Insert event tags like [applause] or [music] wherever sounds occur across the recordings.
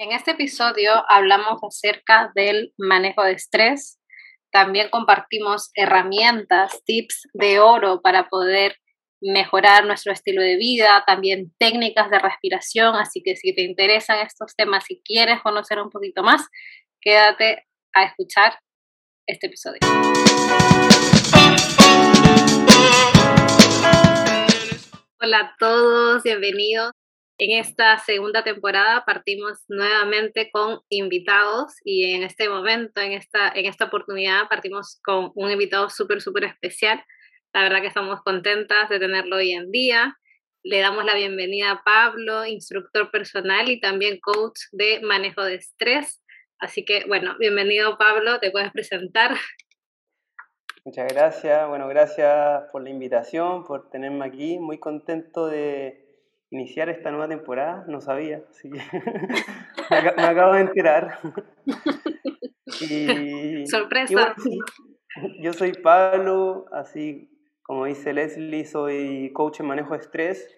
En este episodio hablamos acerca del manejo de estrés. También compartimos herramientas, tips de oro para poder mejorar nuestro estilo de vida, también técnicas de respiración. Así que si te interesan estos temas y quieres conocer un poquito más, quédate a escuchar este episodio. Hola a todos, bienvenidos. En esta segunda temporada partimos nuevamente con invitados y en este momento, en esta, en esta oportunidad, partimos con un invitado súper, súper especial. La verdad que estamos contentas de tenerlo hoy en día. Le damos la bienvenida a Pablo, instructor personal y también coach de manejo de estrés. Así que, bueno, bienvenido Pablo, te puedes presentar. Muchas gracias, bueno, gracias por la invitación, por tenerme aquí. Muy contento de, iniciar esta nueva temporada, no sabía, así que [laughs] me, acabo de enterar. [laughs] y, Sorpresa. yo soy Pablo, así como dice Leslie, soy coach en manejo de estrés.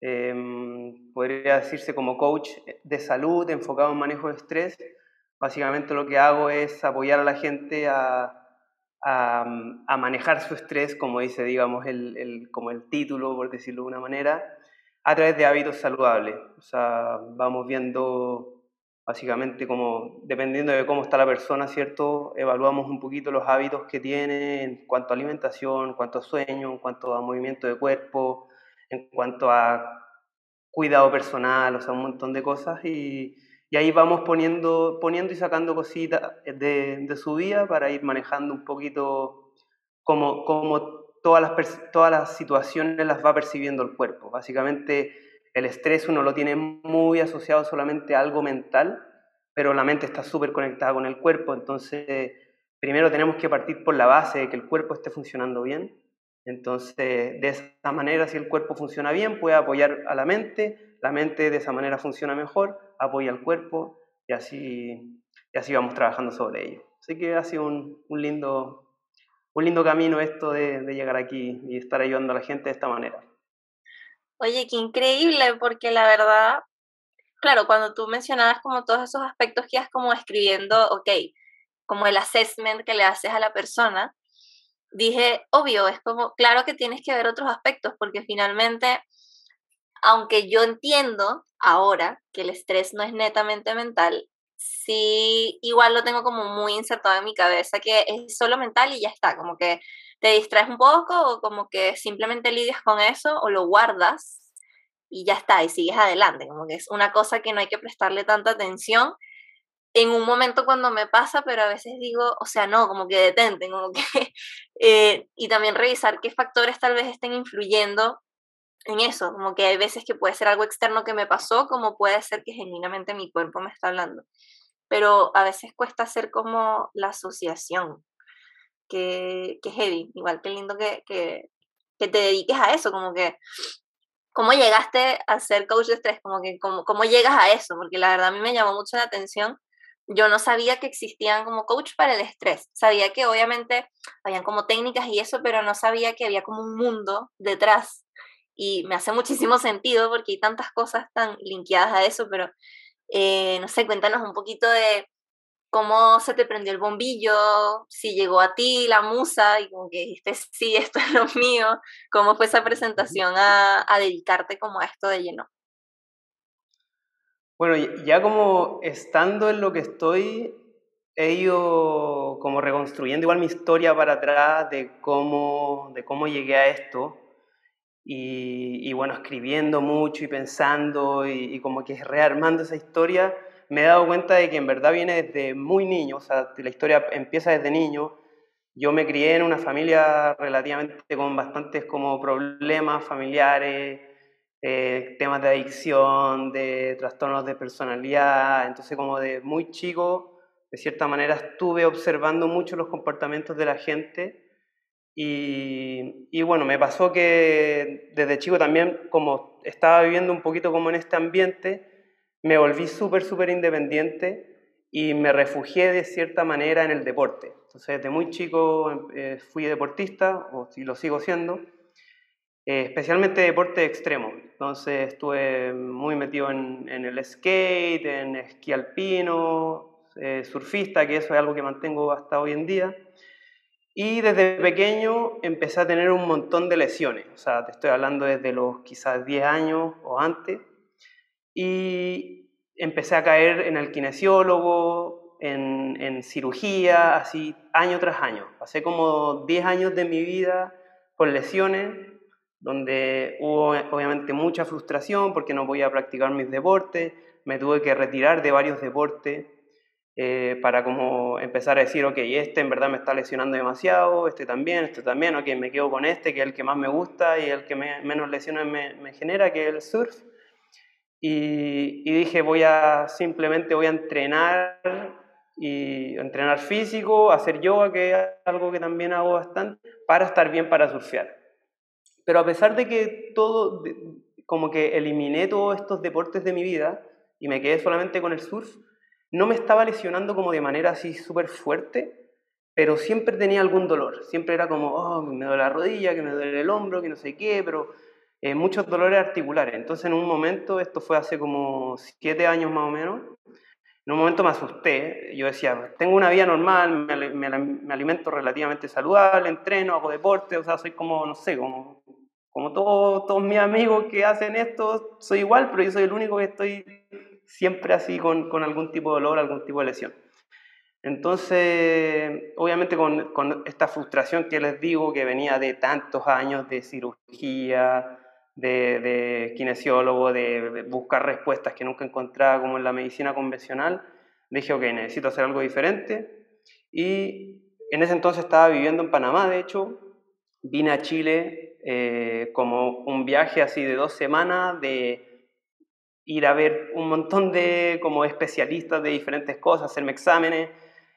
Em, podría decirse como coach de salud enfocado en manejo de estrés. Básicamente lo que hago es apoyar a la gente a, a, manejar su estrés, como dice, digamos, el, el, como el título, por decirlo de una manera, a través de hábitos saludables. O sea, vamos viendo básicamente como, dependiendo de cómo está la persona, ¿cierto? Evaluamos un poquito los hábitos que tiene en cuanto a alimentación, en cuanto a sueño, en cuanto a movimiento de cuerpo, en cuanto a cuidado personal, o sea, un montón de cosas. Y, ahí vamos poniendo, poniendo y sacando cositas de, de, su vida para ir manejando un poquito cómo, cómo todas las, todas las situaciones las va percibiendo el cuerpo. Básicamente el estrés uno lo tiene muy asociado solamente a algo mental, pero la mente está súper conectada con el cuerpo, entonces primero tenemos que partir por la base de que el cuerpo esté funcionando bien. Entonces, de esa manera, si el cuerpo funciona bien, puede apoyar a la mente, la mente de esa manera funciona mejor, apoya al cuerpo y así, y así vamos trabajando sobre ello. Así que ha sido un, un lindo, un lindo camino esto de, llegar aquí y estar ayudando a la gente de esta manera. Oye, qué increíble, porque la verdad, claro, cuando tú mencionabas como todos esos aspectos que ibas como escribiendo, ok, como el assessment que le haces a la persona, dije, obvio, es como, claro que tienes que ver otros aspectos, porque finalmente, aunque yo entiendo ahora que el estrés no es netamente mental, sí, igual lo tengo como muy insertado en mi cabeza, que es solo mental y ya está, como que te distraes un poco o como que simplemente lidias con eso o lo guardas y ya está, y sigues adelante, como que es una cosa que no hay que prestarle tanta atención en un momento cuando me pasa, pero a veces digo, o sea, no, como que detente, como que, [laughs] eh, y también revisar qué factores tal vez estén influyendo en eso, como que hay veces que puede ser algo externo que me pasó, como puede ser que genuinamente mi cuerpo me está hablando. Pero a veces cuesta hacer como la asociación, que, que heavy, igual que lindo que, que, que, te dediques a eso, como que, ¿cómo llegaste a ser coach de estrés? Como que, ¿cómo, ¿cómo llegas a eso? Porque la verdad a mí me llamó mucho la atención. Yo no sabía que existían como coach para el estrés. Sabía que obviamente habían como técnicas y eso, pero no sabía que había como un mundo detrás y me hace muchísimo sentido porque hay tantas cosas tan linkeadas a eso, pero eh, no sé, cuéntanos un poquito de cómo se te prendió el bombillo, si llegó a ti la musa y como que dijiste, sí, esto es lo mío, cómo fue esa presentación a, dedicarte como a esto de lleno. Bueno, ya como estando en lo que estoy, he ido como reconstruyendo igual mi historia para atrás de cómo, de cómo llegué a esto. Y, bueno, escribiendo mucho y pensando y, como que rearmando esa historia, me he dado cuenta de que en verdad viene desde muy niño, o sea, la historia empieza desde niño. Yo me crié en una familia relativamente con bastantes como problemas familiares, eh, temas de adicción, de trastornos de personalidad, entonces como de muy chico, de cierta manera estuve observando mucho los comportamientos de la gente y, bueno, me pasó que desde chico también, como estaba viviendo un poquito como en este ambiente, me volví súper, súper independiente y me refugié de cierta manera en el deporte. Entonces, desde muy chico eh, fui deportista, o si lo sigo siendo. eh, especialmente deporte extremo. Entonces estuve muy metido en, el skate, en esquí alpino, eh, surfista, que eso es algo que mantengo hasta hoy en día. Y desde pequeño empecé a tener un montón de lesiones, o sea, te estoy hablando desde los quizás 10 años o antes. Y empecé a caer en el kinesiólogo, en, en cirugía, así año tras año. Pasé como 10 años de mi vida con lesiones, donde hubo obviamente mucha frustración porque no podía practicar mis deportes, me tuve que retirar de varios deportes eh, para como empezar a decir, ok, este en verdad me está lesionando demasiado, este también, este también, ok, me quedo con este, que es el que más me gusta y el que menos lesiones me, genera, que es el surf. Y, y, dije, voy a simplemente voy a entrenar y entrenar físico, hacer yoga, que es algo que también hago bastante, para estar bien para surfear. Pero a pesar de que todo, como que eliminé todos estos deportes de mi vida y me quedé solamente con el surf, no me estaba lesionando como de manera así súper fuerte, pero siempre tenía algún dolor. Siempre era como, oh, me duele la rodilla, que me duele el hombro, que no sé qué, pero eh, muchos dolores articulares. Entonces en un momento, esto fue hace como siete años más o menos, en un momento me asusté. Yo decía, tengo una vida normal, me, me, alimento relativamente saludable, entreno, hago deporte, o sea, soy como, no sé, como, como todos, todos mis amigos que hacen esto, soy igual, pero yo soy el único que estoy siempre así con, con, algún tipo de dolor, algún tipo de lesión. Entonces, obviamente con, con, esta frustración que les digo, que venía de tantos años de cirugía, de, de kinesiólogo, de, buscar respuestas que nunca encontraba como en la medicina convencional, dije, ok, necesito hacer algo diferente. Y en ese entonces estaba viviendo en Panamá, de hecho, vine a Chile eh, como un viaje así de dos semanas de ir a ver un montón de como especialistas de diferentes cosas, hacerme exámenes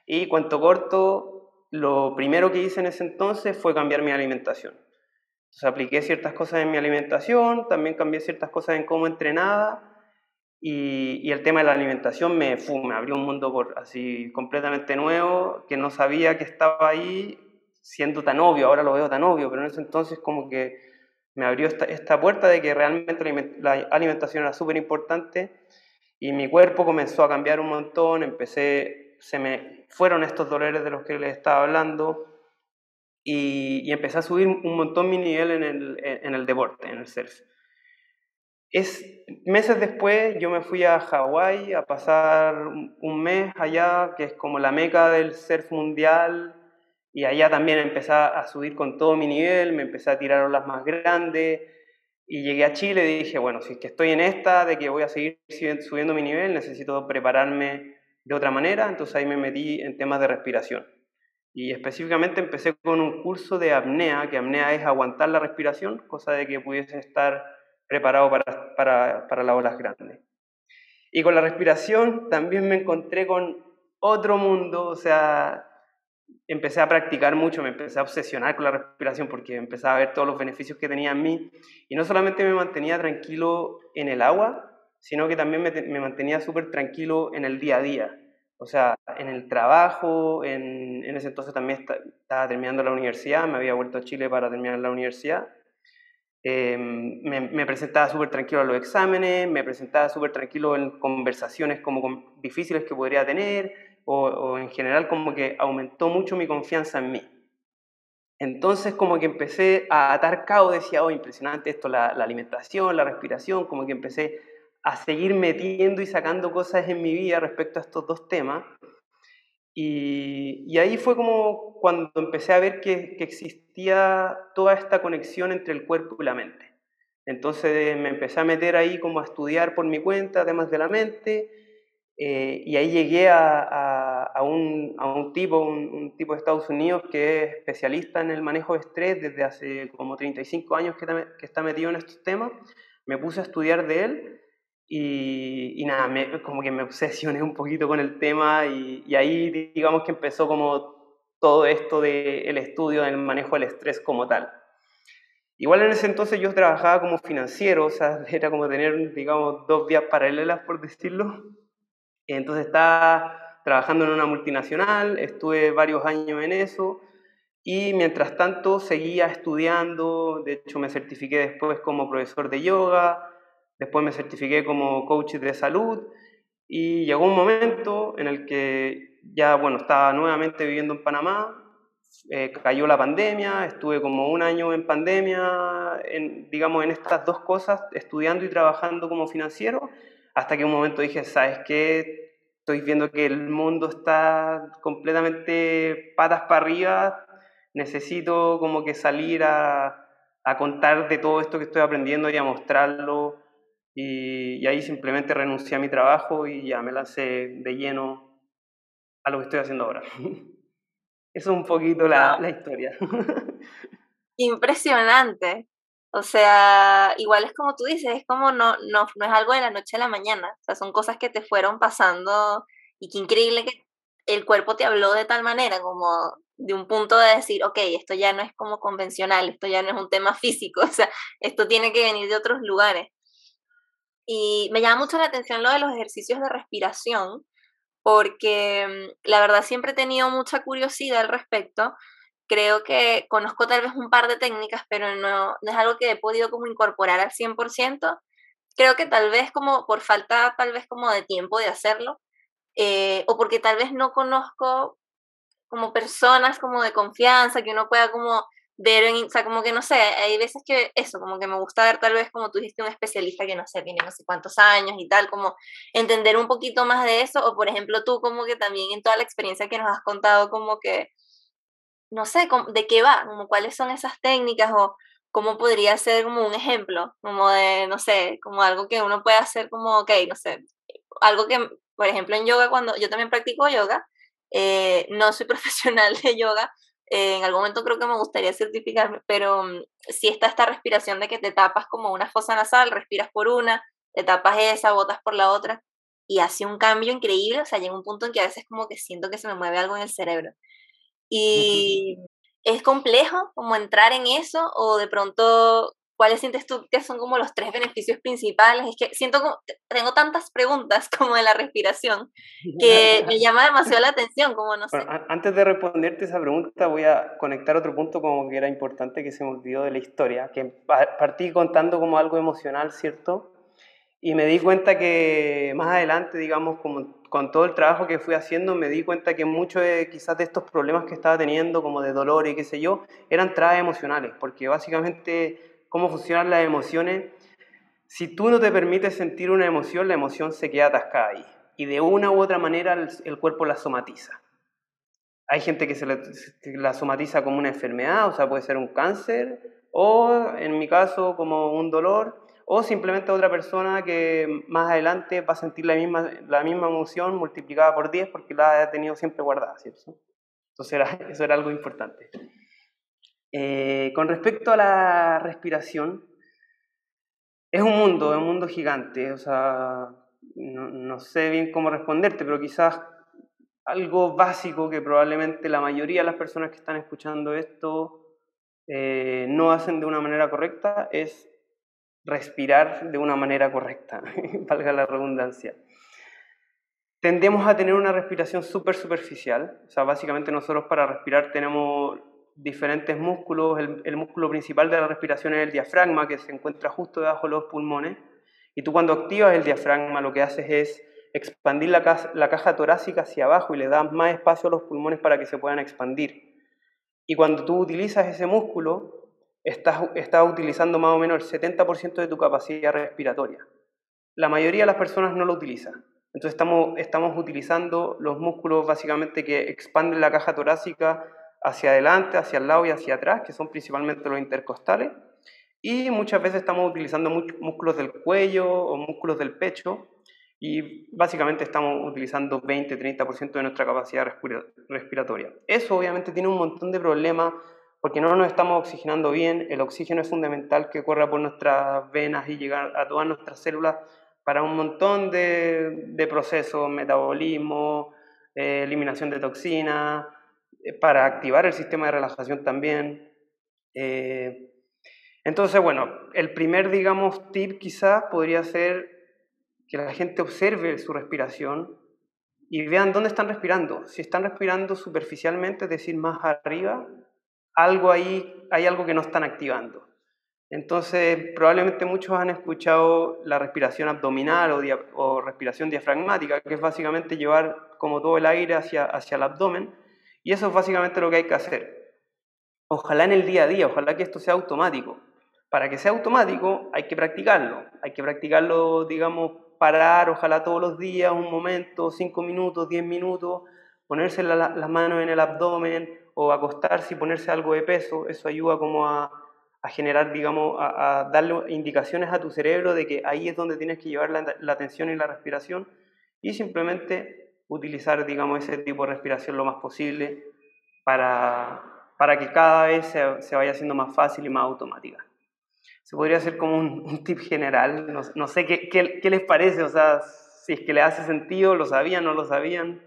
y cuento corto, lo primero que hice en ese entonces fue cambiar mi alimentación. Entonces apliqué ciertas cosas en mi alimentación, también cambié ciertas cosas en cómo entrenaba y, y el tema de la alimentación me, me abrió un mundo por, así completamente nuevo que no sabía que estaba ahí siendo tan obvio, ahora lo veo tan obvio, pero en ese entonces como que me abrió esta, esta puerta de que realmente la alimentación era súper importante y mi cuerpo comenzó a cambiar un montón, empecé, se me fueron estos dolores de los que les estaba hablando y, y empecé a subir un montón mi nivel en el, en el deporte, en el surf. Es, meses después yo me fui a Hawái a pasar un mes allá, que es como la meca del surf mundial, y allá también empecé a subir con todo mi nivel, me empecé a tirar olas más grandes y llegué a Chile y dije, bueno, si es que estoy en esta, de que voy a seguir subiendo mi nivel, necesito prepararme de otra manera, entonces ahí me metí en temas de respiración. Y específicamente empecé con un curso de apnea, que apnea es aguantar la respiración, cosa de que pudiese estar preparado para, para, para las olas grandes. Y con la respiración también me encontré con otro mundo, o sea, empecé a practicar mucho, me empecé a obsesionar con la respiración porque empecé a ver todos los beneficios que tenía en mí y no solamente me mantenía tranquilo en el agua, sino que también me, mantenía súper tranquilo en el día a día. O sea, en el trabajo, en, ese entonces también estaba terminando la universidad, me había vuelto a Chile para terminar la universidad. Em, me, me, presentaba súper tranquilo a los exámenes, me presentaba súper tranquilo en conversaciones como difíciles que podría tener, o, en general como que aumentó mucho mi confianza en mí. Entonces como que empecé a atar cabo, decía, oh, impresionante esto, la, alimentación, la respiración, como que empecé a seguir metiendo y sacando cosas en mi vida respecto a estos dos temas. Y, y ahí fue como cuando empecé a ver que, que, existía toda esta conexión entre el cuerpo y la mente. Entonces me empecé a meter ahí como a estudiar por mi cuenta temas de la mente eh, y ahí llegué a, a, un, a un, tipo, un, tipo de Estados Unidos que es especialista en el manejo de estrés desde hace como 35 años que, que está metido en estos temas. Me puse a estudiar de él y, y nada, me, como que me obsesioné un poquito con el tema y, y ahí digamos que empezó como todo esto del estudio del manejo del estrés como tal. Igual en ese entonces yo trabajaba como financiero, o sea, [laughs] era como tener, digamos, dos vías paralelas, por decirlo. Entonces estaba trabajando en una multinacional, estuve varios años en eso Y mientras tanto seguía estudiando, de hecho me certifiqué después como profesor de yoga, después me certifiqué como coach de salud y llegó un momento en el que ya, bueno, estaba nuevamente viviendo en Panamá, eh, cayó la pandemia, estuve como un año en pandemia, en, digamos, en estas dos cosas, estudiando y trabajando como financiero, hasta que un momento dije, ¿sabes qué? Estoy viendo que el mundo está completamente patas para arriba, necesito como que salir a, a contar de todo esto que estoy aprendiendo y a mostrarlo. Y, y, ahí simplemente renuncié a mi trabajo y ya me lancé de lleno a lo que estoy haciendo ahora. [laughs] Eso es un poquito la, la historia. [laughs] Impresionante. O sea, igual es como tú dices, es como no, no, no es algo de la noche a la mañana. O sea, son cosas que te fueron pasando y qué increíble que el cuerpo te habló de tal manera, como de un punto de decir, ok, esto ya no es como convencional, esto ya no es un tema [laughs] físico, o sea, esto tiene que venir de otros lugares. Y me llama mucho la atención lo de los ejercicios de respiración, porque mm, la verdad siempre he tenido mucha curiosidad al respecto. Creo que conozco tal vez un par de técnicas, pero no, no es algo que he podido como incorporar al 100%. Creo que tal vez como por falta tal vez como de tiempo de hacerlo, eh, o porque tal vez no conozco como personas como de confianza, que uno pueda como ver, en, o sea, como que no sé, hay veces que eso, como que me gusta ver tal vez como tú dijiste un especialista que no sé, tiene no sé cuántos años y tal, como entender un poquito más de eso, o por ejemplo tú como que también en toda la experiencia que nos has contado, como que, no sé, de qué va, como cuáles son esas técnicas o cómo podría ser como un ejemplo, como de, no sé, como algo que uno puede hacer como, ok, no sé, algo que, por ejemplo, en yoga, cuando yo también practico yoga, eh, no soy [laughs] profesional de yoga, en algún momento creo que me gustaría certificarme, pero mm, si está esta respiración de que te tapas como una fosa nasal, respiras por una, te tapas esa, botas por la otra, y hace un cambio increíble, o sea, llega un punto en que a veces como que siento que se me mueve algo en el cerebro. Y es complejo como entrar en eso o de pronto ¿Cuáles sientes tú que son como los tres beneficios principales? Es que siento como, tengo tantas preguntas [laughs] como de la respiración [laughs] que me llama demasiado la atención, como no sé. antes de responderte esa pregunta voy a conectar otro punto como que era importante que se me olvidó de la historia, que partí contando como algo emocional, ¿cierto? Y me di cuenta que más adelante, digamos, como con todo el trabajo que fui haciendo, me di cuenta que muchos de quizás de estos problemas que estaba teniendo, como de dolor y qué sé yo, eran trabas emocionales, porque básicamente cómo funcionan las emociones. Si tú no te permites sentir una emoción, la emoción se queda atascada ahí. Y de una u otra manera el, cuerpo la somatiza. Hay gente que se la, somatiza como una enfermedad, o sea, puede ser un cáncer, o en mi caso como un dolor, o simplemente otra persona que más adelante va a sentir la misma, la misma emoción multiplicada por 10 porque la ha tenido siempre guardada, ¿cierto? Entonces [laughs] eso era algo importante. Eh, con respecto a la respiración, es un mundo, un mundo gigante, o sea, no, sé bien cómo responderte, pero quizás algo básico que probablemente la mayoría de las personas que están escuchando esto eh, no hacen de una manera correcta es respirar de una manera correcta, [laughs] valga la redundancia. Tendemos a tener una respiración súper superficial, o sea, básicamente nosotros para respirar tenemos diferentes músculos. El, músculo principal de la respiración es el diafragma, que se encuentra justo debajo de los pulmones. Y tú cuando activas el diafragma lo que haces es expandir la, caja, torácica hacia abajo y le das más espacio a los pulmones para que se puedan expandir. Y cuando tú utilizas ese músculo, estás, estás utilizando más o menos el 70% de tu capacidad respiratoria. La mayoría de las personas no lo utilizan. Entonces estamos, estamos utilizando los músculos básicamente que expanden la caja torácica hacia adelante, hacia el lado y hacia atrás, que son principalmente los intercostales. Y muchas veces estamos utilizando músculos del cuello o músculos del pecho y básicamente estamos utilizando 20-30% de nuestra capacidad respiratoria. Eso obviamente tiene un montón de problemas porque no nos estamos oxigenando bien. El oxígeno es fundamental que corra por nuestras venas y llegar a todas nuestras células para un montón de, procesos, metabolismo, eh, eliminación de toxinas, eh, para activar el sistema de relajación también. Eh, entonces, bueno, el primer, digamos, tip quizás podría ser que la gente observe su respiración y vean dónde están respirando. Si están respirando superficialmente, es decir, más arriba, algo ahí, hay algo que no están activando. Entonces, probablemente muchos han escuchado la respiración abdominal o, o, respiración diafragmática, que es básicamente llevar como todo el aire hacia, hacia el abdomen, y eso es básicamente lo que hay que hacer. Ojalá en el día a día, ojalá que esto sea automático. Para que sea automático hay que practicarlo, hay que practicarlo, digamos, parar, ojalá todos los días, un momento, cinco minutos, diez minutos, ponerse las manos en el abdomen o acostarse y ponerse algo de peso, eso ayuda como a, generar, digamos, a, darle indicaciones a tu cerebro de que ahí es donde tienes que llevar la, atención y la respiración y simplemente utilizar, digamos, ese tipo de respiración lo más posible para, para que cada vez se, se vaya haciendo más fácil y más automática se podría hacer como un, tip general. No, no sé ¿qué, qué, qué, les parece, o sea, si es que le hace sentido, lo sabían, no lo sabían.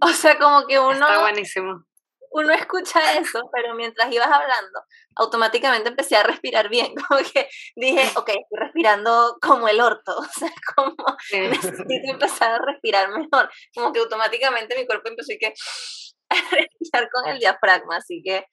O sea, como que uno... Está buenísimo. Uno escucha eso, pero mientras ibas hablando, automáticamente empecé a respirar bien, [laughs] como que dije, [laughs] ok, estoy respirando como el orto, [laughs] o sea, como necesito empezar a respirar mejor, como que automáticamente mi cuerpo empezó a respirar con el diafragma, así que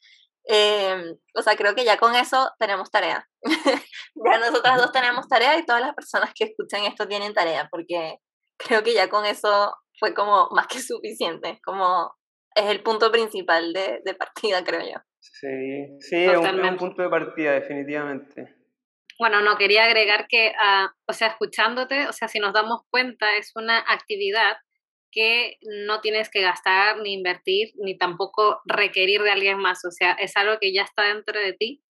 eh, o sea, creo que ya con eso tenemos tarea. ya nosotras dos tenemos tarea y todas las personas que escuchan esto tienen tarea, porque creo que ya con eso fue como más que suficiente, como es el punto principal de, de partida, creo yo. Sí, sí, es un, punto de partida, definitivamente. Bueno, no, quería agregar que, uh, o sea, escuchándote, o sea, si nos damos cuenta, es una actividad que no tienes que gastar ni invertir ni tampoco requerir de alguien más. O sea, es algo que ya está dentro de ti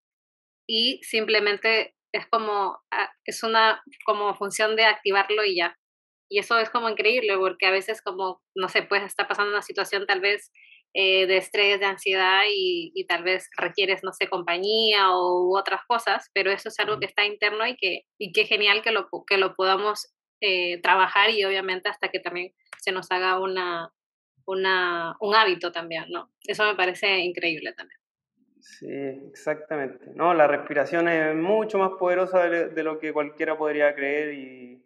y simplemente es como, ah, es una como función de activarlo y ya. Y eso es como increíble porque a veces como, no sé, pues está pasando una situación tal vez eh, de estrés, de ansiedad y, y, tal vez requieres, no sé, compañía o otras cosas, pero eso es algo que está interno y que, y que genial que lo, que lo podamos eh, trabajar y obviamente hasta que también se nos haga una, una, un hábito también, ¿no? Eso me parece increíble también. Sí, exactamente. No, la respiración es mucho más poderosa de, lo que cualquiera podría creer y,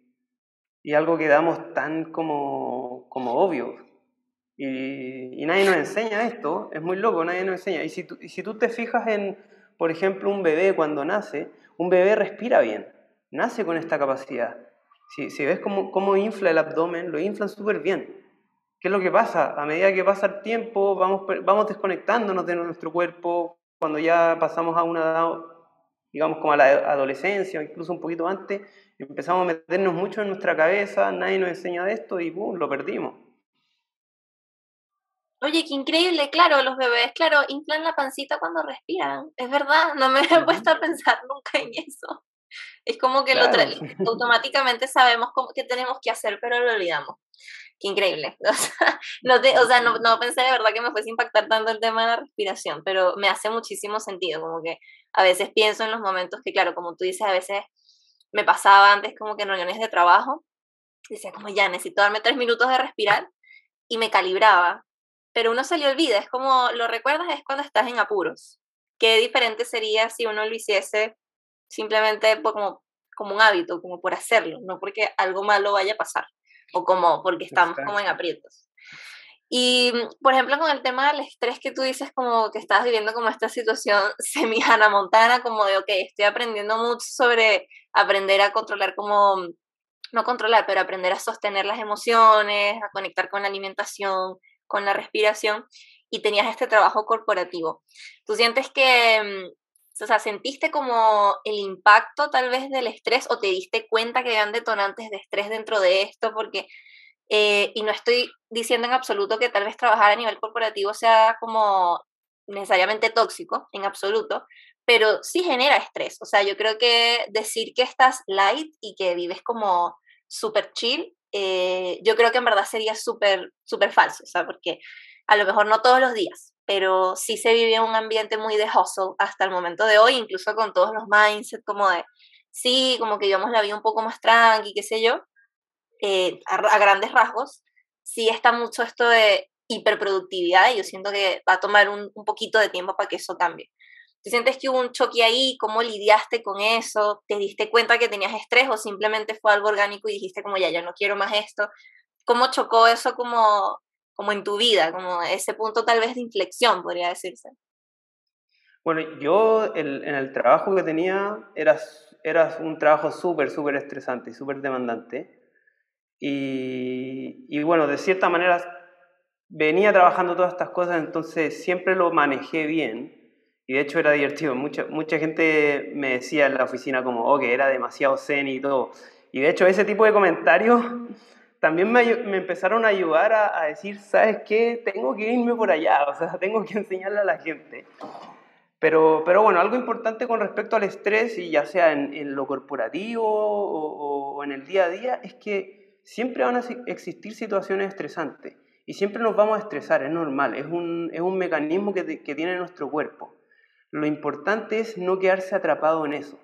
y, algo que damos tan como, como obvio. Y, nadie nos enseña esto, es muy loco, nadie nos enseña. Y si, tú, y si tú te fijas en, por ejemplo, un bebé cuando nace, un bebé respira bien, nace con esta capacidad. Si, si ves cómo, cómo, infla el abdomen, lo inflan súper bien. ¿Qué es lo que pasa? A medida que pasa el tiempo, vamos, vamos desconectándonos de nuestro cuerpo. Cuando ya pasamos a una edad, digamos como a la adolescencia, incluso un poquito antes, empezamos a meternos mucho en nuestra cabeza, nadie nos enseña de esto y ¡pum! lo perdimos. Oye, qué increíble, claro, los bebés, claro, inflan la pancita cuando respiran. Es verdad, no me he puesto a pensar [laughs] nunca en eso. Es como que lo automáticamente sabemos cómo, qué tenemos que hacer, pero lo olvidamos. Qué increíble. [laughs] O sea, no, o sea no, no, pensé de verdad que me fuese a impactar tanto el tema de la respiración, pero me hace muchísimo sentido. Como que a veces pienso en los momentos que, claro, como tú dices, a veces me pasaba antes como que en reuniones de trabajo, decía como ya necesito darme tres minutos de respirar y me calibraba, pero uno se le olvida, es como lo recuerdas es cuando estás en apuros. Qué diferente sería si uno lo hiciese simplemente como, como un hábito, como por hacerlo, no porque algo malo vaya a pasar o como porque estamos como en aprietos. Y, por ejemplo, con el tema del estrés que tú dices, como que estás viviendo como esta situación [laughs] semi Montana, como de, ok, estoy aprendiendo mucho sobre aprender a controlar como, no controlar, pero aprender a sostener las emociones, a conectar con la alimentación, con la respiración, y tenías este trabajo corporativo. ¿Tú sientes que o sea, ¿sentiste como el impacto tal vez del estrés o te diste cuenta que habían detonantes de estrés dentro de esto? Porque, eh, y no estoy diciendo en absoluto que tal vez trabajar a nivel corporativo sea como necesariamente tóxico, en absoluto, pero sí genera estrés. O sea, yo creo que decir que estás light y que vives como súper chill, eh, yo creo que en verdad sería súper, súper falso, o sea, porque a lo mejor no todos los días, pero sí se vive un ambiente muy de hustle hasta el momento de hoy, incluso con todos los mindsets como de, sí, como que digamos la vida un poco más tranqui, qué sé yo, eh, a, grandes rasgos, sí está mucho esto de hiperproductividad y yo siento que va a tomar un, un poquito de tiempo para que eso cambie. ¿Te sientes que hubo un choque ahí? ¿Cómo lidiaste con eso? ¿Te diste cuenta que tenías estrés o simplemente fue algo orgánico y dijiste como ya, ya no quiero más esto? ¿Cómo chocó eso como como en tu vida, como ese punto tal vez de inflexión, podría decirse. Bueno, yo en el trabajo que tenía era, era un trabajo súper, súper estresante y súper demandante. Y, y, bueno, de cierta manera venía trabajando todas estas cosas, entonces siempre lo manejé bien. Y de hecho era divertido. Mucha, mucha gente me decía en la oficina como, oh, que era demasiado zen y todo. Y de hecho ese tipo de comentarios [laughs] también me, me empezaron a ayudar a, a, decir, ¿sabes qué? Tengo que irme por allá, o sea, [laughs] tengo que enseñarle a la gente. Pero, pero bueno, algo importante con respecto al estrés, y ya sea en, en lo corporativo o, o, en el día a día, es que siempre van a existir situaciones estresantes y siempre nos vamos a estresar, es normal, es un, es un mecanismo que, que tiene nuestro cuerpo. Lo importante es no quedarse atrapado en eso.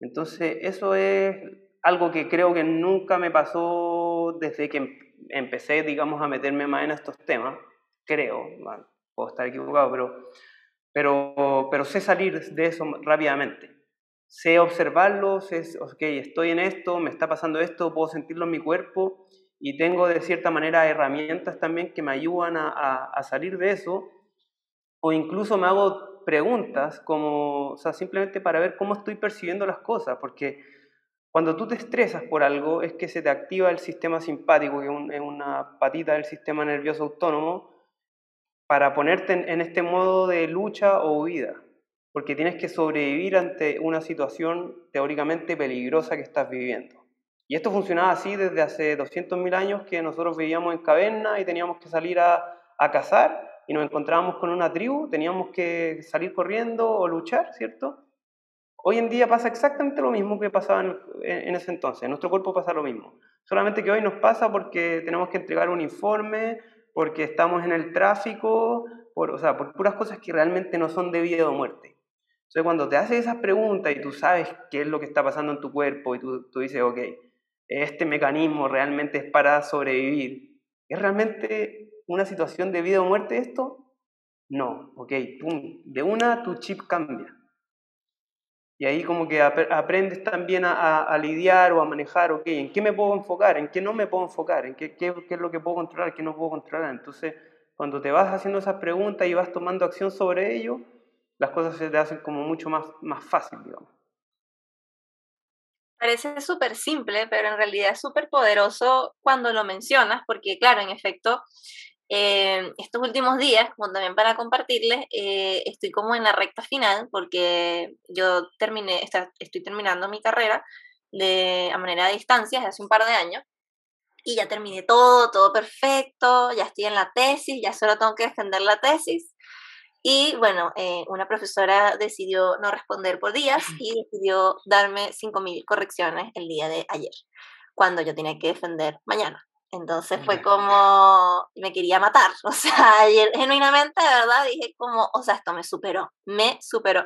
Entonces, eso es algo que creo que nunca me pasó desde que em, empecé, digamos, a meterme más en estos temas. Creo, puedo estar equivocado, pero pero, pero sé salir de eso rápidamente. Sé observarlo, sé, ok, estoy en esto, me está pasando esto, puedo sentirlo en mi cuerpo y tengo de cierta manera herramientas también que me ayudan a, a, salir de eso. O incluso me hago preguntas como, o sea, simplemente para ver cómo estoy percibiendo las cosas, porque cuando tú te estresas por algo es que se te activa el sistema simpático, que es una patita del sistema nervioso autónomo, para ponerte en, este modo de lucha o huida, porque tienes que sobrevivir ante una situación teóricamente peligrosa que estás viviendo. Y esto funcionaba así desde hace 200.000 años que nosotros vivíamos en caverna y teníamos que salir a, a cazar y nos encontrábamos con una tribu, teníamos que salir corriendo o luchar, ¿cierto? Hoy en día pasa exactamente lo mismo que pasaba en, en, ese entonces, en nuestro cuerpo pasa lo mismo. Solamente que hoy nos pasa porque tenemos que entregar un informe, porque estamos en el tráfico, por, o sea, por puras cosas que realmente no son de vida o muerte. Entonces, cuando te haces esas preguntas y tú sabes qué es lo que está pasando en tu cuerpo y tú, tú dices, ok, este mecanismo realmente es para sobrevivir, ¿es realmente una situación de vida o muerte esto? No, ok, pum, de una tu chip cambia. Y ahí como que aprendes también a, lidiar o a manejar, ok, ¿en qué me puedo enfocar? ¿En qué no me puedo enfocar? ¿En qué, qué, qué, es lo que puedo controlar? ¿Qué no puedo controlar? Entonces, cuando te vas haciendo esas preguntas y vas tomando acción sobre ello, las cosas se te hacen como mucho más, más fácil, digamos. Parece súper simple, pero en realidad es súper poderoso cuando lo mencionas, porque claro, en efecto, eh, estos últimos días, como también para compartirles, eh, estoy como en la recta final porque yo terminé, estoy terminando mi carrera de, a manera de distancia hace un par de años y ya terminé todo, todo perfecto, ya estoy en la tesis, ya solo tengo que defender la tesis. Y bueno, eh, una profesora decidió no responder por días y decidió darme 5.000 correcciones el día de ayer, cuando yo tenía que defender mañana. Entonces fue como, me quería matar, [laughs] o sea, ayer genuinamente de verdad dije como, o sea, esto me superó, me superó.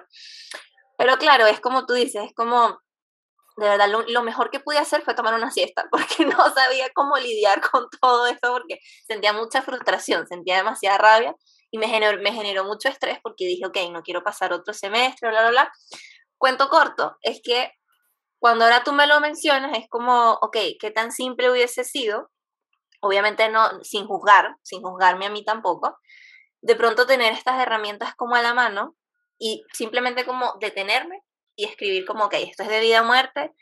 Pero claro, es como tú dices, es como, de verdad, lo, mejor que pude hacer fue tomar una siesta, [laughs] porque no sabía cómo lidiar con todo esto, porque sentía mucha frustración, sentía demasiada rabia y me generó, me generó mucho estrés porque dije, ok, no quiero pasar otro semestre, bla, bla, bla. Cuento corto, es que cuando ahora tú me lo mencionas, es como, ok, ¿qué tan simple hubiese sido obviamente no, sin juzgar, sin juzgarme a mí tampoco, de pronto tener estas herramientas como a la mano y simplemente como detenerme y escribir como, ok, esto es de vida o muerte,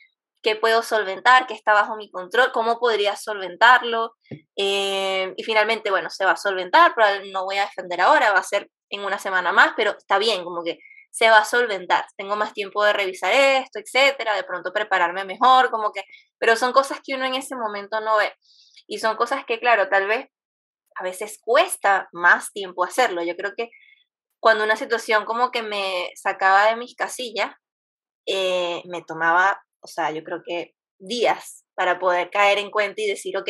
qué puedo solventar, qué está bajo mi control, cómo podría solventarlo. Eh, y finalmente, bueno, se va a solventar, pero no voy a defender ahora, va a ser en una semana más, pero está bien, como que se va a solventar. Tengo más tiempo de revisar esto, etcétera, de pronto prepararme mejor, como que, pero son cosas que uno en ese momento no ve. Y son cosas que, claro, tal vez a veces cuesta más tiempo hacerlo. Yo creo que cuando una situación como que me sacaba de mis casillas, eh, me tomaba, o sea, yo creo que días para poder caer en cuenta y decir, ok,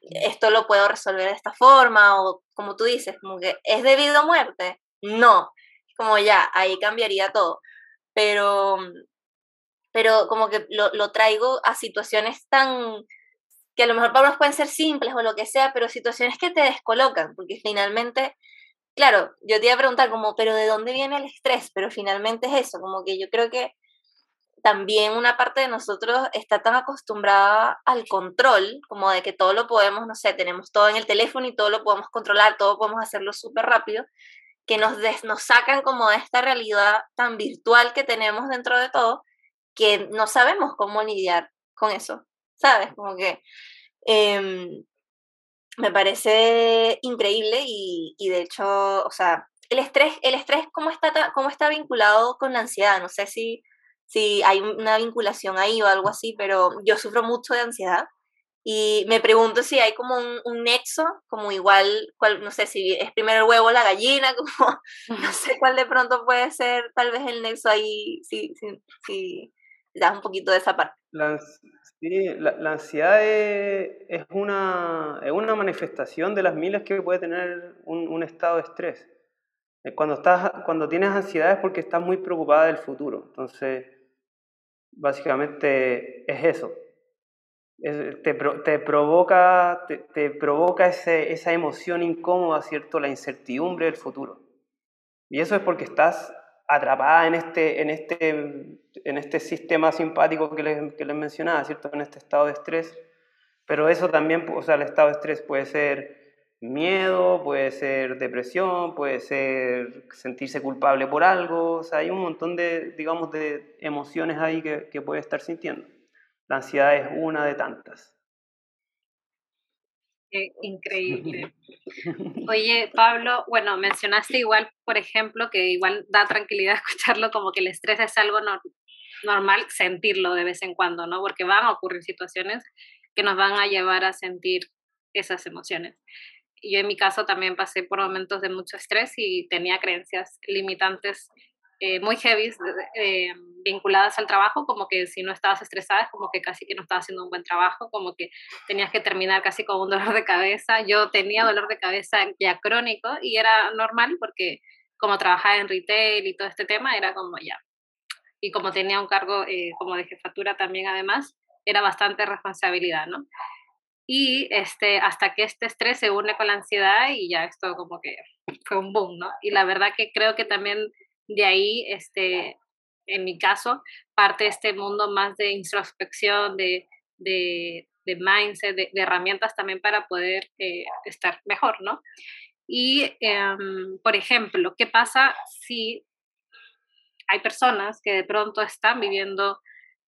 esto lo puedo resolver de esta forma, o como tú dices, como que es debido a muerte. No, como ya, ahí cambiaría todo. Pero, pero como que lo, lo traigo a situaciones tan que a lo mejor para unos pueden ser simples o lo que sea, pero situaciones que te descolocan, porque finalmente, claro, yo te iba a preguntar como, pero ¿de dónde viene el estrés? Pero finalmente es eso, como que yo creo que también una parte de nosotros está tan acostumbrada al control, como de que todo lo podemos, no sé, tenemos todo en el teléfono y todo lo podemos controlar, todo podemos hacerlo súper rápido, que nos, nos sacan como de esta realidad tan virtual que tenemos dentro de todo, que no sabemos cómo lidiar con eso, ¿sabes? Como que em, me parece increíble y, y, de hecho, o sea, el estrés, el estrés ¿cómo está, cómo está vinculado con la ansiedad? No sé si, si hay una vinculación ahí o algo así, pero yo sufro mucho de ansiedad y me pregunto si hay como un, nexo, como igual, cual, no sé si es primero el huevo o la gallina, [laughs] como no sé cuál de pronto puede ser tal vez el nexo ahí, si, si, si das un poquito de esa parte. La, sí, la, ansiedad es, una, es una manifestación de las miles que puede tener un, un estado de estrés. Eh, cuando, estás, cuando tienes ansiedad es porque estás muy preocupada del futuro. Entonces, básicamente es eso. te, te, provoca, te, provoca ese, esa emoción incómoda, ¿cierto? La incertidumbre del futuro. Y eso es porque estás atrapada en este, en este, en este sistema simpático que les, que les mencionaba, ¿cierto? En este estado de estrés. Pero eso también, o sea, el estado de estrés puede ser miedo, puede ser depresión, puede ser sentirse culpable por algo, o sea, hay un montón de, digamos, de emociones ahí que, que puede estar sintiendo. La ansiedad es una de tantas. increíble. Oye, Pablo, bueno, mencionaste igual, por ejemplo, que igual da tranquilidad [laughs] escucharlo, como que el estrés es algo normal, sentirlo de vez en cuando, ¿no? Porque van a ocurrir situaciones que nos van a llevar a sentir esas emociones yo en mi caso también pasé por momentos de mucho estrés y tenía creencias limitantes eh, muy heavy eh, vinculadas al trabajo, como que si no estabas estresada es como que casi que no estabas haciendo un buen trabajo, como que tenías que terminar casi con un [laughs] dolor de cabeza. Yo tenía dolor de cabeza ya crónico y era normal porque como trabajaba en retail y todo este tema, era como ya. Y como tenía un cargo eh, como de jefatura también además, era bastante responsabilidad, ¿no? Y este, hasta que este estrés se une con la ansiedad y ya esto como que [laughs] fue un boom, ¿no? Y la verdad que creo que también de ahí, este, en mi caso, parte este mundo más de introspección, de, de, de mindset, de, herramientas también para poder eh, estar mejor, ¿no? Y, em, por ejemplo, ¿qué pasa si hay personas que de pronto están viviendo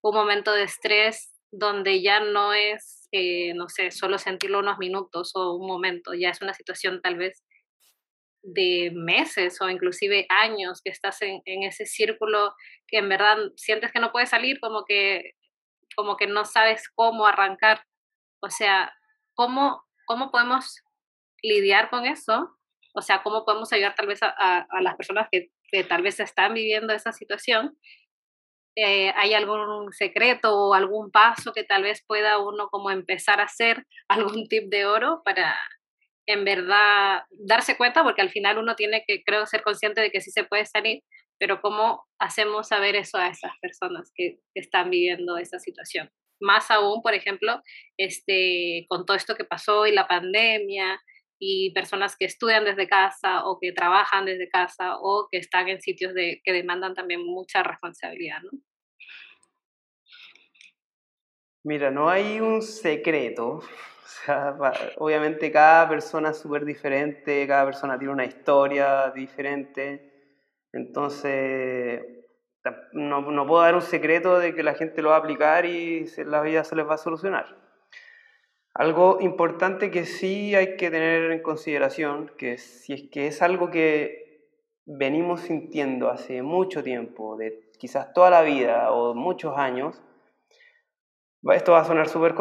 un momento de estrés donde ya no es, eh, no sé, solo sentirlo unos minutos o un momento, ya es una situación tal vez de meses o inclusive años que estás en, ese círculo que en verdad sientes que no puedes salir, como que, como que no sabes cómo arrancar. O sea, ¿cómo, cómo podemos lidiar con eso? O sea, ¿cómo podemos ayudar tal vez a, a, las personas que, que, tal vez están viviendo esa situación eh, hay algún secreto o algún paso que tal vez pueda uno como empezar a hacer, [laughs] algún tip de oro para en verdad darse cuenta, porque al final uno tiene que, creo, ser consciente de que sí se puede salir, pero cómo hacemos saber eso a esas personas que están viviendo esa situación. Más aún, por ejemplo, este, con todo esto que pasó y la pandemia, y personas que estudian desde casa o que trabajan desde casa o que están en sitios de, que demandan también mucha responsabilidad, ¿no? Mira, no hay un secreto. [laughs] obviamente cada persona es súper diferente, cada persona tiene una historia diferente. Entonces, no, no, puedo dar un secreto de que la gente lo va a aplicar y la vida se les va a solucionar. Algo importante que sí hay que tener en consideración, que si es que es algo que venimos sintiendo hace mucho tiempo, de quizás toda la vida o muchos años, esto va a sonar súper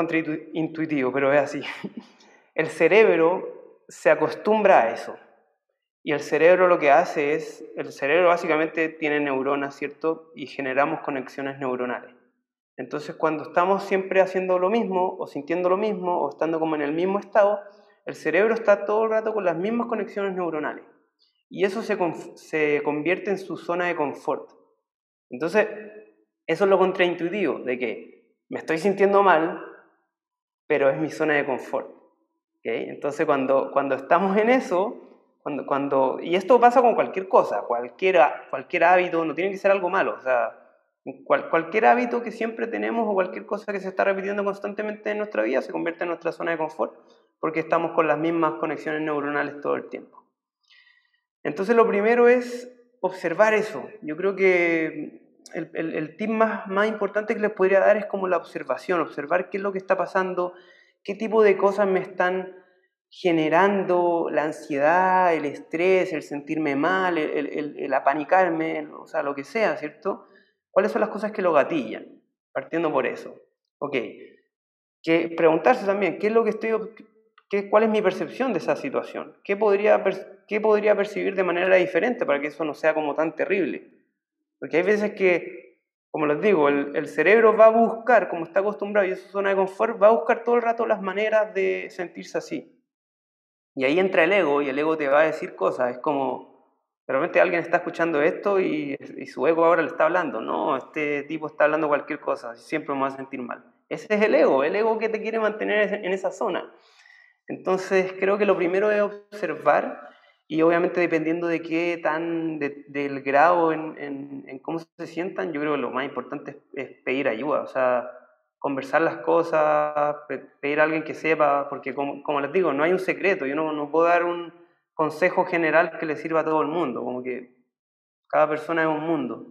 intuitivo, pero es así. [laughs] El cerebro se acostumbra a eso. Y el cerebro lo que hace es, el cerebro básicamente tiene neuronas, ¿cierto? Y generamos conexiones neuronales. Entonces cuando estamos siempre haciendo lo mismo o sintiendo lo mismo o estando como en el mismo estado, el cerebro está todo el rato con las mismas conexiones neuronales. Y eso se, se convierte en su zona de confort. Entonces, eso es lo contraintuitivo, de que me estoy sintiendo mal, pero es mi zona de confort. Entonces, cuando, cuando estamos en eso, cuando, cuando, y esto pasa con cualquier cosa, cualquier, cualquier hábito, no tiene que ser algo malo, cualquier hábito que siempre tenemos o cualquier cosa que se está repitiendo constantemente en nuestra vida se convierte en nuestra zona de confort porque estamos con las mismas conexiones neuronales todo el tiempo. Entonces lo primero es observar eso. Yo creo que el, tip más, más importante que les podría dar es como la observación, observar qué es lo que está pasando, qué tipo de cosas me están generando la ansiedad, el estrés, el sentirme mal, el, el apanicarme, o sea, lo que sea, ¿cierto? ¿Cuáles son las cosas que lo gatillan? Partiendo por eso. Ok. Que preguntarse también, ¿qué es lo que estoy, qué, cuál es mi percepción de esa situación? ¿Qué podría, ¿Qué podría percibir de manera diferente para que eso no sea como tan terrible? Porque hay veces que, como les digo, el, el cerebro va a buscar, como está acostumbrado y es su zona de confort, va a buscar todo el rato las maneras de sentirse así. Y ahí entra el ego y el ego te va a decir cosas. Es como, de repente alguien está escuchando esto y, y, su ego ahora le está hablando. No, este tipo está hablando cualquier cosa, siempre me va a sentir mal. Ese es el ego, el ego que te quiere mantener en esa zona. Entonces creo que lo primero es observar y obviamente dependiendo de qué tan, de, del grado en, en, en, cómo se sientan, yo creo que lo más importante es, es pedir ayuda. O sea, conversar las cosas, pedir a alguien que sepa, porque como, como, les digo, no hay un secreto, yo no, no puedo dar un consejo general que le sirva a todo el mundo, como que cada persona es un mundo.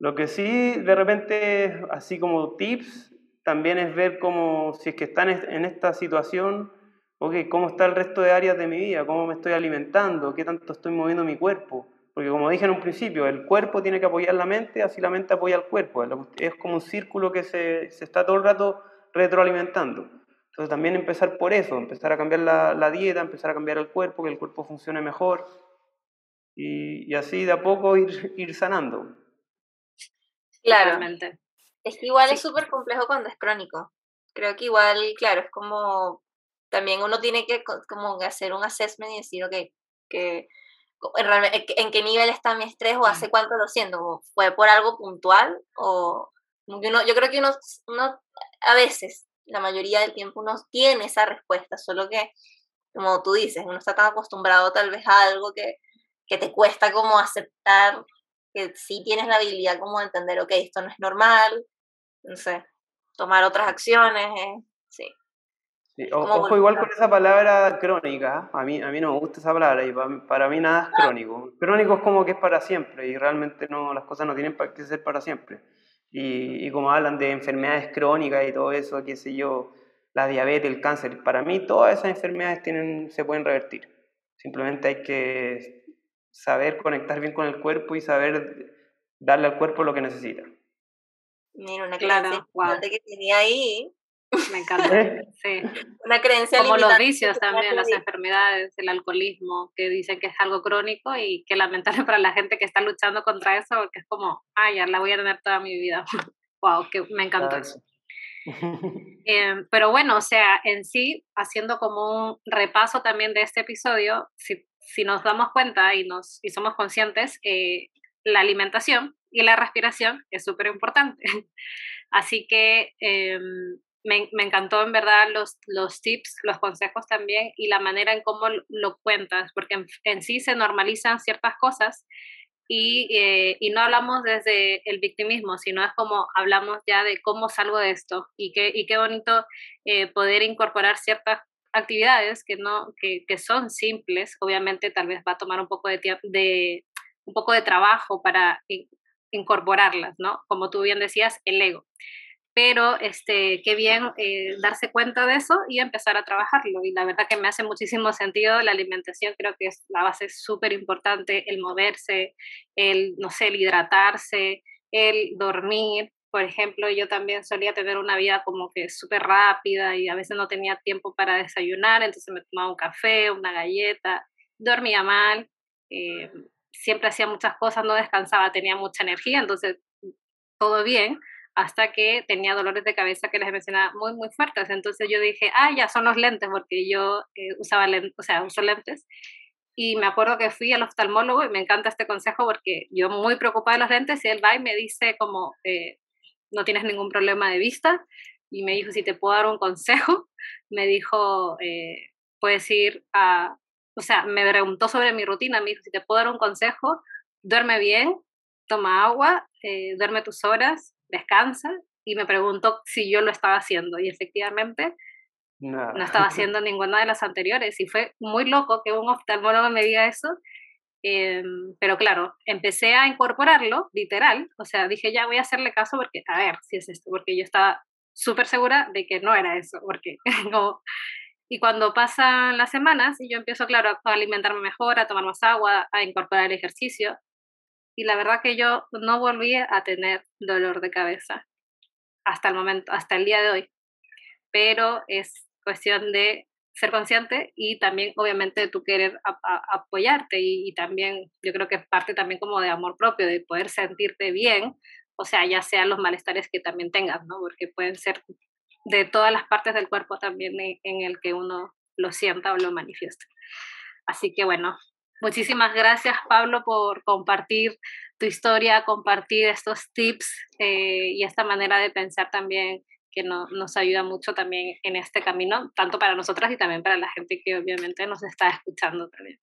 Lo que sí, de repente, así como tips, también es ver cómo, si es que están en esta situación, okay, cómo está el resto de áreas de mi vida, cómo me estoy alimentando, qué tanto estoy moviendo mi cuerpo, porque como dije en un principio, el cuerpo tiene que apoyar la mente, así la mente apoya al cuerpo. Es como un círculo que se, se está todo el rato retroalimentando. Entonces también empezar por eso, empezar a cambiar la, la, dieta, empezar a cambiar el cuerpo, que el cuerpo funcione mejor y, y así de a poco ir, ir sanando. Claro. Es que igual sí. es súper complejo cuando es crónico. Creo que igual, claro, es como también uno tiene que como hacer un assessment y decir, ok, que en qué nivel está mi estrés o hace cuánto lo siento, fue por algo puntual o uno, yo creo que uno, uno a veces, la mayoría del tiempo uno tiene esa respuesta, solo que como tú dices, uno está tan acostumbrado tal vez a algo que, que te cuesta como aceptar que sí tienes la habilidad como de entender, ok, esto no es normal, no sé, tomar otras acciones, eh, sí. Sí, ojo, igual con esa palabra crónica, a mí, a mí no me gusta esa palabra y para, para, mí nada es crónico. Crónico es como que es para siempre y realmente no, las cosas no tienen que ser para siempre. Y, y como hablan de enfermedades crónicas y todo eso, qué sé yo, la diabetes, el cáncer, para mí todas esas enfermedades tienen, se pueden revertir. Simplemente hay que saber conectar bien con el cuerpo y saber darle al cuerpo lo que necesita. Mira, una clase wow. que tenía ahí me encanta, [laughs] sí. Una creencia Como los vicios también, las enfermedades, el alcoholismo, que dicen que es algo crónico y que lamentable para la gente que está luchando contra eso, porque es como, ah, ya la voy a tener toda mi vida. [laughs] wow, que me encantó eso. [laughs] eh, pero bueno, o sea, en sí, haciendo como un repaso también de este episodio, si, si nos damos cuenta y, nos, y somos conscientes, eh, la alimentación y la respiración es súper importante. Así que eh, me, me, encantó en verdad los, los tips, los consejos también y la manera en cómo lo cuentas, porque en, sí se normalizan ciertas cosas y, eh, y, no hablamos desde el victimismo, sino es como hablamos ya de cómo salgo de esto y qué, y qué bonito eh, poder incorporar ciertas actividades que, no, que, que, son simples, obviamente tal vez va a tomar un poco de, de, un poco de trabajo para incorporarlas, ¿no? Como tú bien decías, el ego pero este, qué bien eh, darse cuenta de eso y empezar a trabajarlo. Y la verdad que me hace muchísimo sentido la alimentación, creo que es la base súper importante, el moverse, el, no sé, el hidratarse, el dormir. Por ejemplo, yo también solía tener una vida como que súper rápida y a veces no tenía tiempo para desayunar, entonces me tomaba un café, una galleta, dormía mal, eh, siempre hacía muchas cosas, no descansaba, tenía mucha energía, entonces todo bien, hasta que tenía dolores de cabeza que les mencionaba muy, muy fuertes. Entonces yo dije, ah, ya son los lentes, porque yo eh, usaba lentes, o sea, uso lentes. Y me acuerdo que fui al oftalmólogo y me encanta este consejo porque yo muy preocupada de los lentes y él va y me dice como, eh, no tienes ningún problema de vista. Y me dijo, si te puedo dar un consejo, [laughs] me dijo, eh, puedes ir a, o sea, me preguntó sobre mi rutina, me dijo, si te puedo dar un consejo, duerme bien, toma agua, eh, duerme tus horas, descansa y me preguntó si yo lo estaba haciendo y efectivamente no. no estaba [laughs] haciendo ninguna de las anteriores y fue muy loco que un oftalmólogo me diga eso Em, pero claro, empecé a incorporarlo, literal, o sea, dije, ya voy a hacerle caso porque, a ver, si es esto, porque yo estaba súper segura de que no era eso, porque [laughs] como... Y cuando pasan las semanas y yo empiezo, claro, a alimentarme mejor, a tomar más agua, a incorporar el ejercicio, y la verdad que yo no volví a tener dolor de cabeza hasta el momento, hasta el día de hoy. Pero es cuestión de ser consciente y también obviamente de tu querer apoyarte y, también yo creo que es parte también como de amor propio, de poder sentirte bien, o sea, ya sean los malestares que también tengas, ¿no? Porque pueden ser de todas las partes del cuerpo también en, el que uno lo sienta o lo manifiesta. Así que bueno, muchísimas gracias Pablo por compartir tu historia, compartir estos tips eh, y esta manera de pensar también que nos ayuda mucho también en este camino, tanto para nosotras y también para la gente que obviamente nos está escuchando también.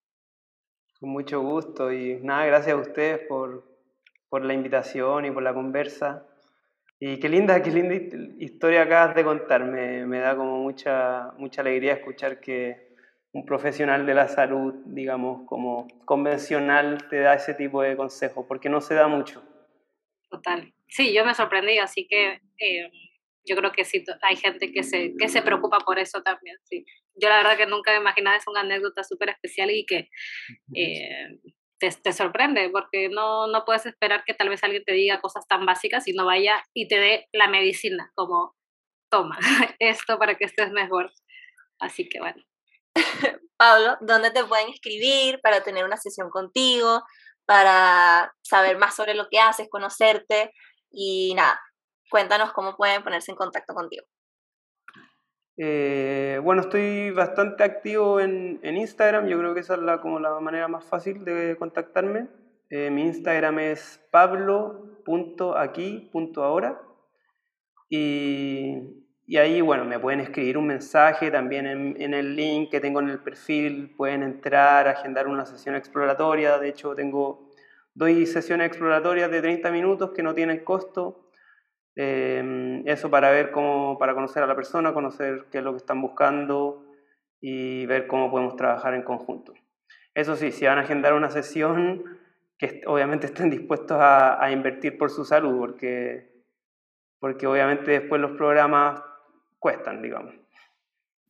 Con mucho gusto y nada, gracias a ustedes por, por la invitación y por la conversa. Y qué linda, qué linda historia acabas de contar. Me, me, da como mucha, mucha alegría escuchar que un profesional de la salud, digamos, como convencional, te da ese tipo de consejos, porque no se da mucho. Total. Sí, yo me sorprendí, así que eh, yo creo que sí, hay gente que se, que se preocupa por eso también, sí. Yo la verdad que nunca me imaginaba, es una anécdota súper especial y que eh, te, te, sorprende, porque no, no puedes esperar que tal vez alguien te diga cosas tan básicas y no vaya y te dé la medicina, como, toma, [laughs] esto para que estés mejor. Así que bueno. [laughs] Pablo, ¿dónde te pueden escribir para tener una sesión contigo, para saber más sobre lo que haces, conocerte? Y nada, Cuéntanos cómo pueden ponerse en contacto contigo. Eh, bueno, estoy bastante activo en, Instagram, yo creo que esa es la, como la manera más fácil de contactarme. Eh, mi Instagram es pablo.aquí.ahora y, y ahí, bueno, me pueden escribir un mensaje también en, en, el link que tengo en el perfil, pueden entrar, agendar una sesión exploratoria, de hecho tengo, doy sesiones exploratorias de 30 minutos que no tienen costo, Em, eso para ver cómo, para conocer a la persona, conocer qué es lo que están buscando y ver cómo podemos trabajar en conjunto. Eso sí, si van a agendar una sesión, que obviamente [laughs] estén dispuestos a, a invertir por su salud, porque, porque obviamente después los programas cuestan, digamos.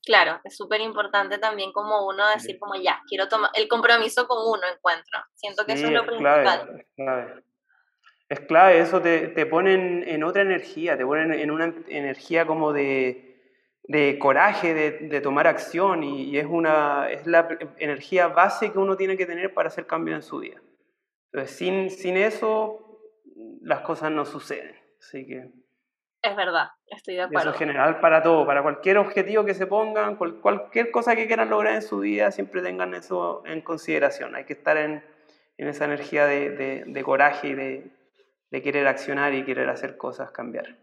Claro, es súper importante también como uno decir como ya, quiero tomar el compromiso con uno encuentro. Siento que eso es lo principal. clave es clave, eso te, te pone en, otra energía, te pone en una energía como de, de coraje, de, de, tomar acción y, es, una, es la energía base que uno tiene que tener para hacer cambio en su vida. Entonces, sin, sin eso, las cosas no suceden. Así que... Es verdad, estoy de acuerdo. Eso es general para todo, para cualquier objetivo que se pongan, cualquier cosa que quieran lograr en su vida, siempre tengan eso en consideración. Hay que estar en, en esa energía de, de, de coraje y de, de querer accionar y querer hacer cosas cambiar.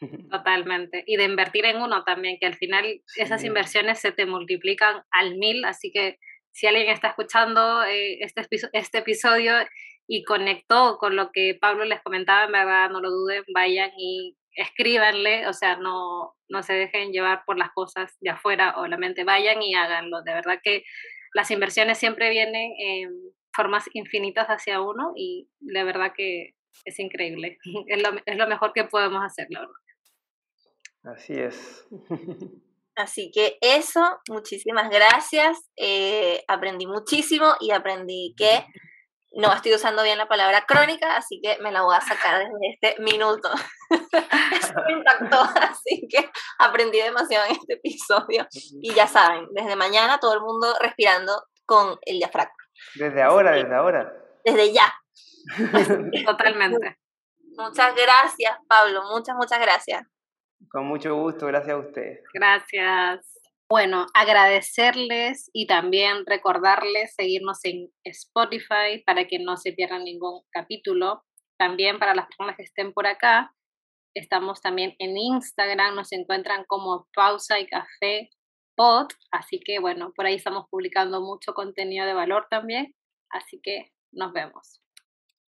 [laughs] Totalmente. Y de invertir en uno también, que al final esas inversiones se te multiplican al mil, así que si alguien está escuchando eh, este, este episodio y conectó con lo que Pablo les comentaba, en verdad no lo duden, vayan y escríbanle, o sea, no, no se dejen llevar por las cosas de afuera o la mente, vayan y háganlo. De verdad que las inversiones siempre vienen en formas infinitas hacia uno y de verdad que es increíble. [laughs] Es lo, es lo mejor que podemos hacer, la verdad. Así es. [laughs] Así que eso, muchísimas gracias. Eh, aprendí muchísimo y aprendí que [laughs] no estoy usando bien la palabra crónica, así que me la voy a sacar desde este minuto. Eso me impactó, así que aprendí demasiado en este episodio. Y ya saben, desde mañana todo el mundo respirando con el diafragma. Desde ahora, desde ahora. Desde ya. [laughs] Totalmente. Muchas gracias, Pablo. Muchas, muchas gracias. Con mucho gusto, gracias a ustedes. Gracias. Bueno, agradecerles y también recordarles seguirnos en Spotify para que no se pierdan ningún capítulo. También para las personas que estén por acá, estamos también en Instagram, nos encuentran como Pausa y Café Pod, así que bueno, por ahí estamos publicando mucho contenido de valor también, así que nos vemos.